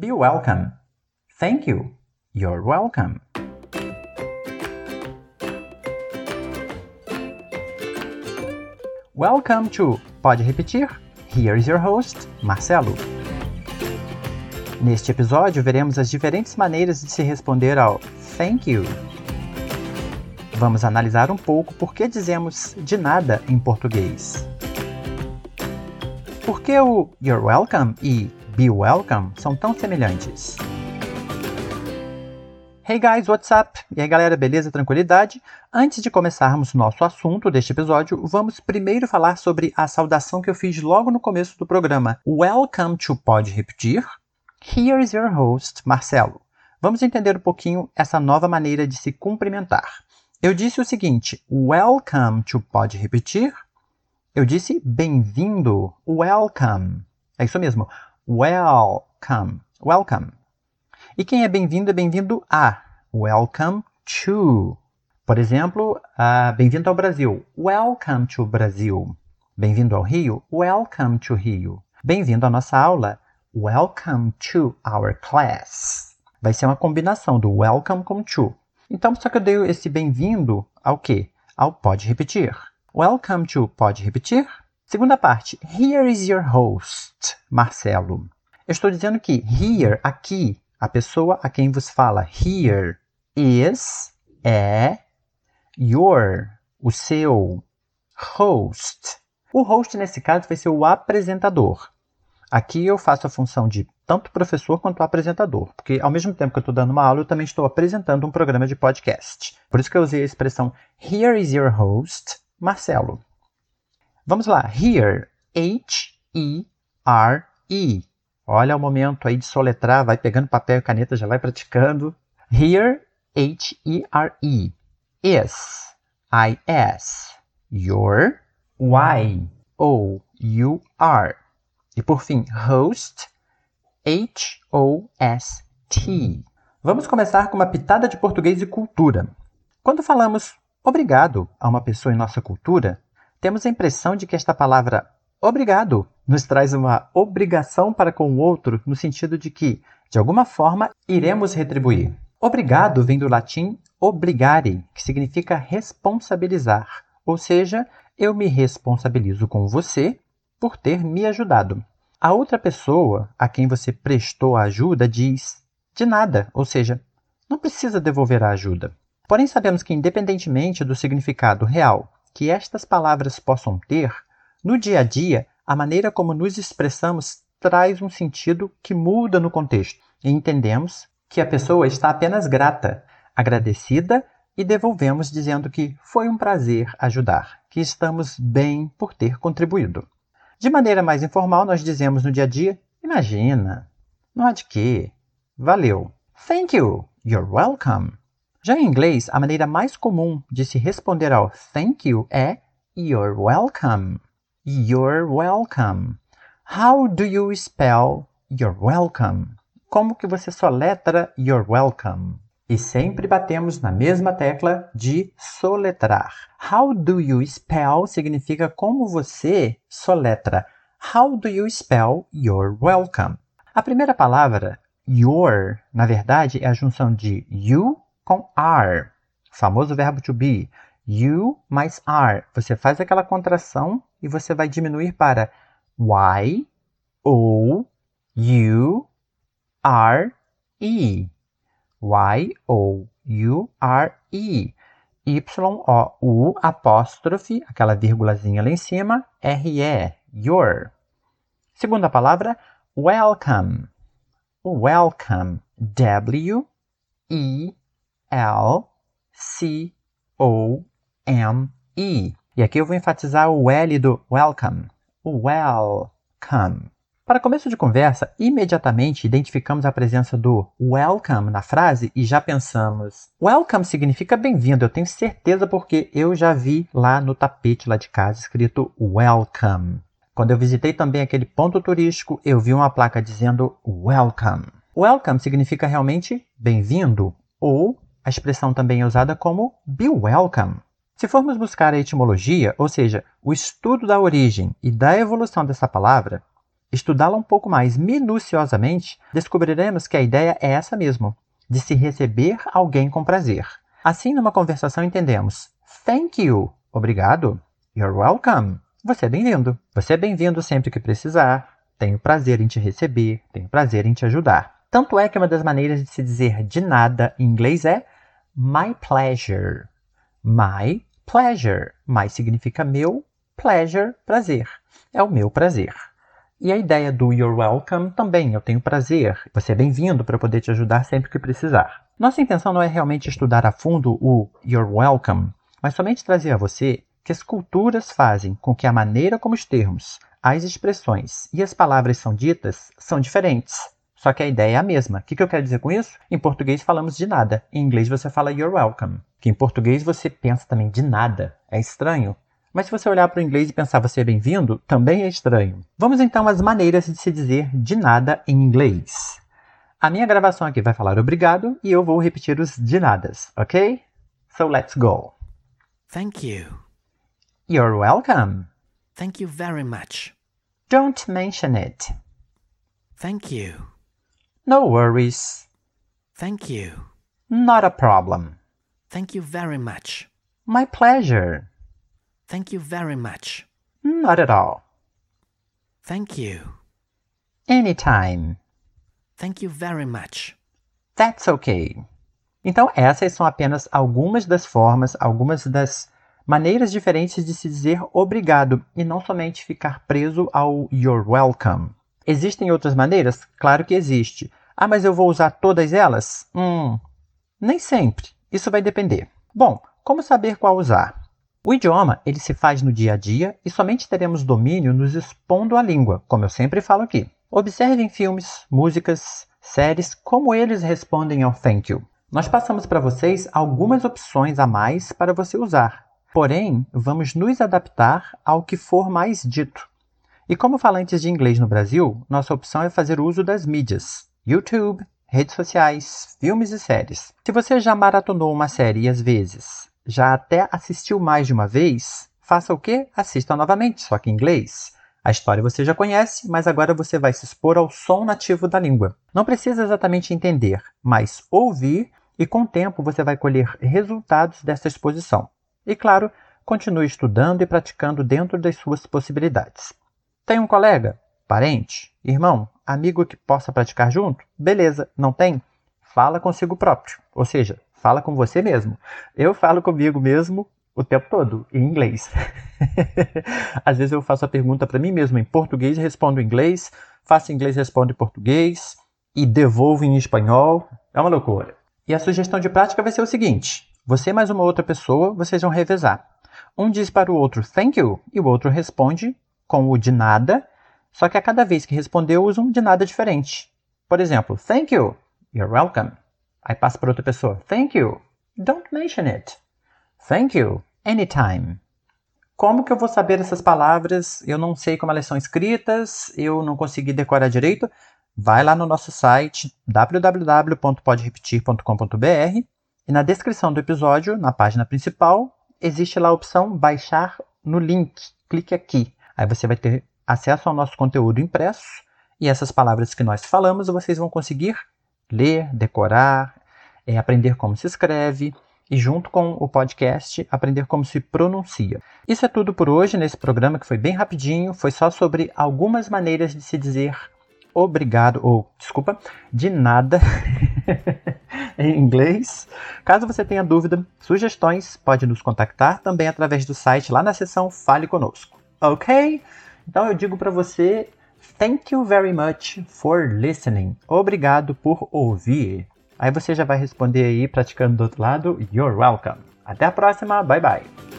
Be welcome. Thank you. You're welcome. Welcome to Pode Repetir? Here is your host, Marcelo. Neste episódio, veremos as diferentes maneiras de se responder ao Thank you. Vamos analisar um pouco por que dizemos de nada em português. Por que o You're welcome e Be welcome são tão semelhantes? Hey guys, what's up? E aí galera, beleza? Tranquilidade? Antes de começarmos nosso assunto deste episódio, vamos primeiro falar sobre a saudação que eu fiz logo no começo do programa. Welcome to Pode Repetir. Here is your host, Marcelo. Vamos entender um pouquinho essa nova maneira de se cumprimentar. Eu disse o seguinte: Welcome to Pode Repetir. Eu disse bem-vindo. Welcome. É isso mesmo. Welcome. Welcome. E quem é bem-vindo é bem-vindo a. Welcome to. Por exemplo, uh, bem-vindo ao Brasil. Welcome to Brasil. Bem-vindo ao Rio. Welcome to Rio. Bem-vindo à nossa aula. Welcome to our class. Vai ser uma combinação do welcome com to. Então, só que eu dei esse bem-vindo ao quê? Ao pode repetir. Welcome to pode repetir. Segunda parte. Here is your host, Marcelo. Eu estou dizendo que here, aqui, a pessoa a quem vos fala here is, é, your, o seu, host. O host, nesse caso, vai ser o apresentador. Aqui eu faço a função de tanto professor quanto apresentador, porque ao mesmo tempo que eu estou dando uma aula, eu também estou apresentando um programa de podcast. Por isso que eu usei a expressão Here is your host, Marcelo. Vamos lá. Here, H-E-R-E. Olha o momento aí de soletrar, vai pegando papel e caneta, já vai praticando. Here, H-E-R-E. Is, I-S. Your, Y-O-U-R. E por fim, host, H-O-S-T. Vamos começar com uma pitada de português e cultura. Quando falamos obrigado a uma pessoa em nossa cultura, temos a impressão de que esta palavra obrigado nos traz uma obrigação para com o outro, no sentido de que, de alguma forma, iremos retribuir. Obrigado vem do latim obligare, que significa responsabilizar, ou seja, eu me responsabilizo com você por ter me ajudado. A outra pessoa a quem você prestou a ajuda diz de nada, ou seja, não precisa devolver a ajuda. Porém, sabemos que, independentemente do significado real que estas palavras possam ter, no dia a dia a maneira como nos expressamos traz um sentido que muda no contexto. E entendemos que a pessoa está apenas grata, agradecida e devolvemos dizendo que foi um prazer ajudar, que estamos bem por ter contribuído. De maneira mais informal, nós dizemos no dia a dia: imagina, não há de quê, valeu, thank you, you're welcome. Já em inglês, a maneira mais comum de se responder ao thank you é you're welcome. You're welcome. How do you spell you're welcome? Como que você soletra you're welcome? E sempre batemos na mesma tecla de soletrar. How do you spell significa como você soletra. How do you spell you're welcome? A primeira palavra, your, na verdade, é a junção de you com are, famoso verbo to be. You mais are. Você faz aquela contração e você vai diminuir para Y, O, U, R, E. Y, O, U, R, E. Y, O, U, apóstrofe, aquela vírgulazinha lá em cima, R, E. Your. Segunda palavra, welcome. Welcome. W, E, L, C, O, M-E. E aqui eu vou enfatizar o L do welcome. Welcome. Para começo de conversa, imediatamente identificamos a presença do welcome na frase e já pensamos: welcome significa bem-vindo, eu tenho certeza porque eu já vi lá no tapete lá de casa escrito welcome. Quando eu visitei também aquele ponto turístico, eu vi uma placa dizendo welcome. Welcome significa realmente bem-vindo, ou a expressão também é usada como be welcome. Se formos buscar a etimologia, ou seja, o estudo da origem e da evolução dessa palavra, estudá-la um pouco mais minuciosamente, descobriremos que a ideia é essa mesmo, de se receber alguém com prazer. Assim, numa conversação, entendemos thank you, obrigado, you're welcome, você é bem-vindo. Você é bem-vindo sempre que precisar. Tenho prazer em te receber, tenho prazer em te ajudar. Tanto é que uma das maneiras de se dizer de nada em inglês é my pleasure. My pleasure. My significa meu, pleasure, prazer. É o meu prazer. E a ideia do you're welcome também, eu tenho prazer. Você é bem-vindo para poder te ajudar sempre que precisar. Nossa intenção não é realmente estudar a fundo o you're welcome, mas somente trazer a você que as culturas fazem com que a maneira como os termos, as expressões e as palavras são ditas são diferentes. Só que a ideia é a mesma. O que, eu quero dizer com isso? Em português falamos de nada. Em inglês você fala you're welcome. Que em português você pensa também de nada. É estranho. Mas se você olhar para o inglês e pensar você é bem-vindo, também é estranho. Vamos então às maneiras de se dizer de nada em inglês. A minha gravação aqui vai falar obrigado e eu vou repetir os de nadas, ok? So let's go. Thank you. You're welcome. Thank you very much. Don't mention it. Thank you. No worries. Thank you. Not a problem. Thank you very much. My pleasure. Thank you very much. Not at all. Thank you. Anytime. Thank you very much. That's okay. Então, essas são apenas algumas das formas, algumas das maneiras diferentes de se dizer obrigado e não somente ficar preso ao you're welcome. Existem outras maneiras? Claro que existe. Ah, mas eu vou usar todas elas? Hum, nem sempre. Isso vai depender. Bom, como saber qual usar? O idioma ele se faz no dia a dia e somente teremos domínio nos expondo a língua, como eu sempre falo aqui. Observem filmes, músicas, séries, como eles respondem ao thank you. Nós passamos para vocês algumas opções a mais para você usar. Porém, vamos nos adaptar ao que for mais dito. E como falantes de inglês no Brasil, nossa opção é fazer uso das mídias: YouTube, redes sociais, filmes e séries. Se você já maratonou uma série às vezes já até assistiu mais de uma vez, faça o quê? Assista novamente, só que em inglês. A história você já conhece, mas agora você vai se expor ao som nativo da língua. Não precisa exatamente entender, mas ouvir e com o tempo você vai colher resultados dessa exposição. E claro, continue estudando e praticando dentro das suas possibilidades. Tem um colega, parente, irmão, amigo que possa praticar junto? Beleza, não tem? Fala consigo próprio, ou seja, fala com você mesmo. Eu falo comigo mesmo o tempo todo, em inglês. Às vezes eu faço a pergunta para mim mesmo em português e respondo em inglês, faço em inglês e respondo em português, e devolvo em espanhol. É uma loucura. E a sugestão de prática vai ser o seguinte: você mais uma outra pessoa, vocês vão revezar. Um diz para o outro thank you e o outro responde com o de nada, só que a cada vez que respondeu usa um de nada diferente. Por exemplo, thank you, you're welcome. Aí passa para outra pessoa, thank you, don't mention it. Thank you, anytime. Como que eu vou saber essas palavras? Eu não sei como elas são escritas, eu não consegui decorar direito. Vai lá no nosso site www.podrepetir.com.br e na descrição do episódio, na página principal, existe lá a opção baixar no link. Clique aqui. Aí você vai ter acesso ao nosso conteúdo impresso e essas palavras que nós falamos vocês vão conseguir ler, decorar, é, aprender como se escreve e, junto com o podcast, aprender como se pronuncia. Isso é tudo por hoje nesse programa que foi bem rapidinho, foi só sobre algumas maneiras de se dizer obrigado, ou desculpa, de nada em inglês. Caso você tenha dúvida, sugestões, pode nos contactar também através do site lá na seção Fale Conosco. Ok? Então eu digo para você, thank you very much for listening. Obrigado por ouvir. Aí você já vai responder aí praticando do outro lado, you're welcome. Até a próxima, bye bye.